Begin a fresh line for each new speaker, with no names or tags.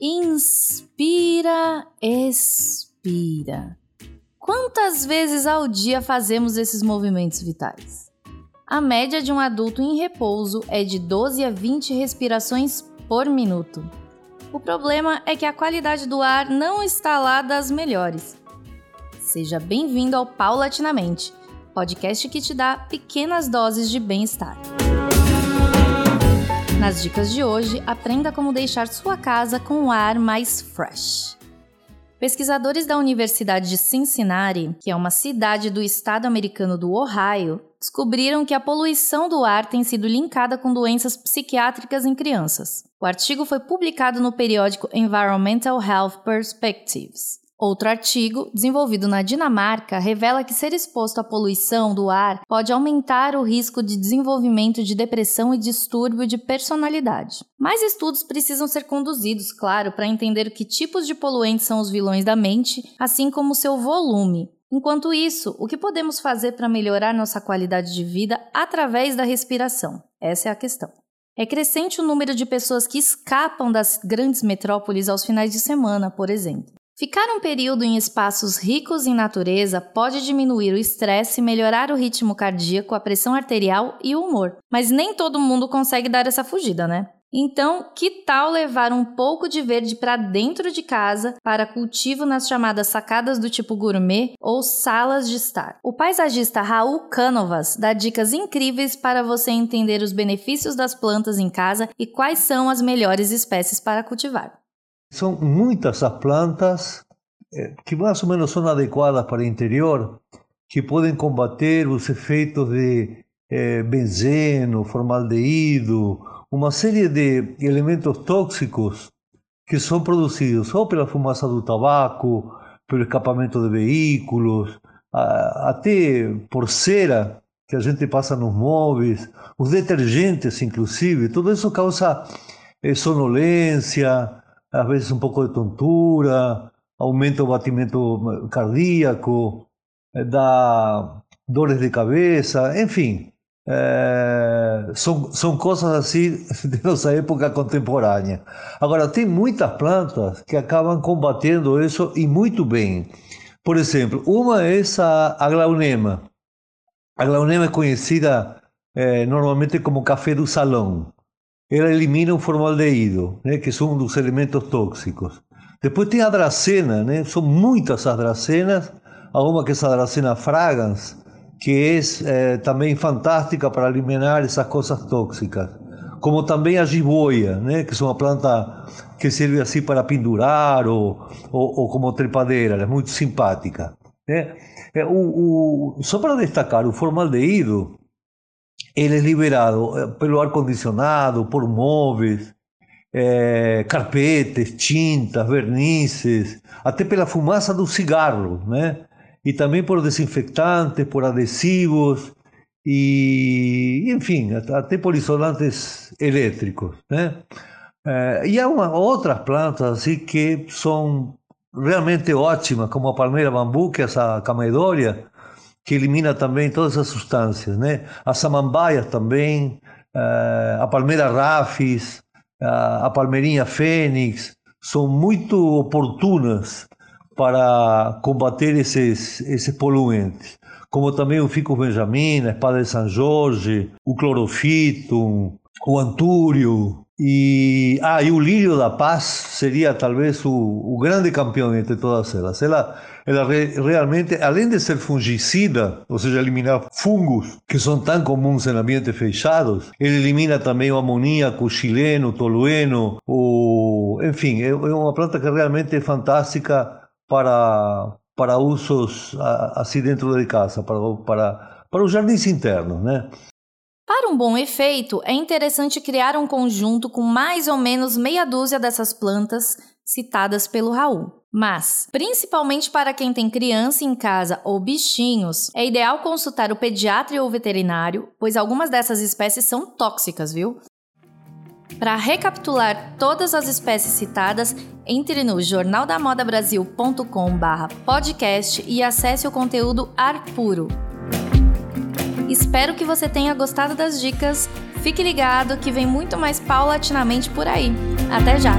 Inspira, expira. Quantas vezes ao dia fazemos esses movimentos vitais? A média de um adulto em repouso é de 12 a 20 respirações por minuto. O problema é que a qualidade do ar não está lá das melhores. Seja bem-vindo ao Paulatinamente, podcast que te dá pequenas doses de bem-estar. Nas dicas de hoje, aprenda como deixar sua casa com um ar mais fresh. Pesquisadores da Universidade de Cincinnati, que é uma cidade do estado americano do Ohio, descobriram que a poluição do ar tem sido linkada com doenças psiquiátricas em crianças. O artigo foi publicado no periódico Environmental Health Perspectives. Outro artigo, desenvolvido na Dinamarca, revela que ser exposto à poluição do ar pode aumentar o risco de desenvolvimento de depressão e distúrbio de personalidade. Mais estudos precisam ser conduzidos, claro, para entender que tipos de poluentes são os vilões da mente, assim como seu volume. Enquanto isso, o que podemos fazer para melhorar nossa qualidade de vida através da respiração? Essa é a questão. É crescente o número de pessoas que escapam das grandes metrópoles aos finais de semana, por exemplo. Ficar um período em espaços ricos em natureza pode diminuir o estresse, melhorar o ritmo cardíaco, a pressão arterial e o humor. Mas nem todo mundo consegue dar essa fugida, né? Então, que tal levar um pouco de verde para dentro de casa para cultivo nas chamadas sacadas do tipo gourmet ou salas de estar? O paisagista Raul Canovas dá dicas incríveis para você entender os benefícios das plantas em casa e quais são as melhores espécies para cultivar.
São muitas as plantas eh, que mais ou menos são adequadas para o interior, que podem combater os efeitos de eh, benzeno, formaldeído, uma série de elementos tóxicos que são produzidos ou pela fumaça do tabaco, pelo escapamento de veículos, até por cera que a gente passa nos móveis, os detergentes inclusive, tudo isso causa eh, sonolência, às vezes um pouco de tontura, aumenta o batimento cardíaco, eh, dá dores de cabeça, enfim, é, são, são coisas assim de nossa época contemporânea. Agora, tem muitas plantas que acabam combatendo isso e muito bem. Por exemplo, uma é essa a glaunema. A glaunema é conhecida é, normalmente como café do salão ela elimina o formaldeído, né, que são um dos elementos tóxicos. Depois tem a dracena, né, são muitas as dracenas, há uma que é a dracena fragans, que é, é também fantástica para eliminar essas coisas tóxicas. Como também a jiboia, né, que é uma planta que serve assim para pendurar ou, ou, ou como trepadeira, ela é muito simpática. Né? É, o, o, só para destacar, o formaldeído ele é liberado eh, pelo ar-condicionado, por móveis, é, carpetes, tintas, vernizes, até pela fumaça do cigarro, né? E também por desinfectantes, por adesivos e, enfim, até por isolantes elétricos, né? É, e há uma, outras plantas assim que são realmente ótimas, como a palmeira bambu, que é essa camedória, que elimina também todas as substâncias, né? As samambaias também, eh, a palmeira rafis, a palmeirinha fênix, são muito oportunas para combater esses, esses poluentes. Como também o fico benjamin, a espada de São Jorge, o clorofito, o antúrio, e, ah, e o lírio da paz seria talvez o, o grande campeão entre todas elas. Ela, ela re, realmente, além de ser fungicida, ou seja, eliminar fungos que são tão comuns em ambientes fechados, ele elimina também o amoníaco, o chileno, o tolueno, o, enfim, é, é uma planta que realmente é fantástica para, para usos assim dentro de casa, para, para, para os jardins internos, né?
Para um bom efeito, é interessante criar um conjunto com mais ou menos meia dúzia dessas plantas citadas pelo Raul. Mas, principalmente para quem tem criança em casa ou bichinhos, é ideal consultar o pediatra ou veterinário, pois algumas dessas espécies são tóxicas, viu? Para recapitular todas as espécies citadas, entre no jornaldamodabrasil.com/podcast e acesse o conteúdo Ar Puro. Espero que você tenha gostado das dicas. Fique ligado que vem muito mais paulatinamente por aí. Até já!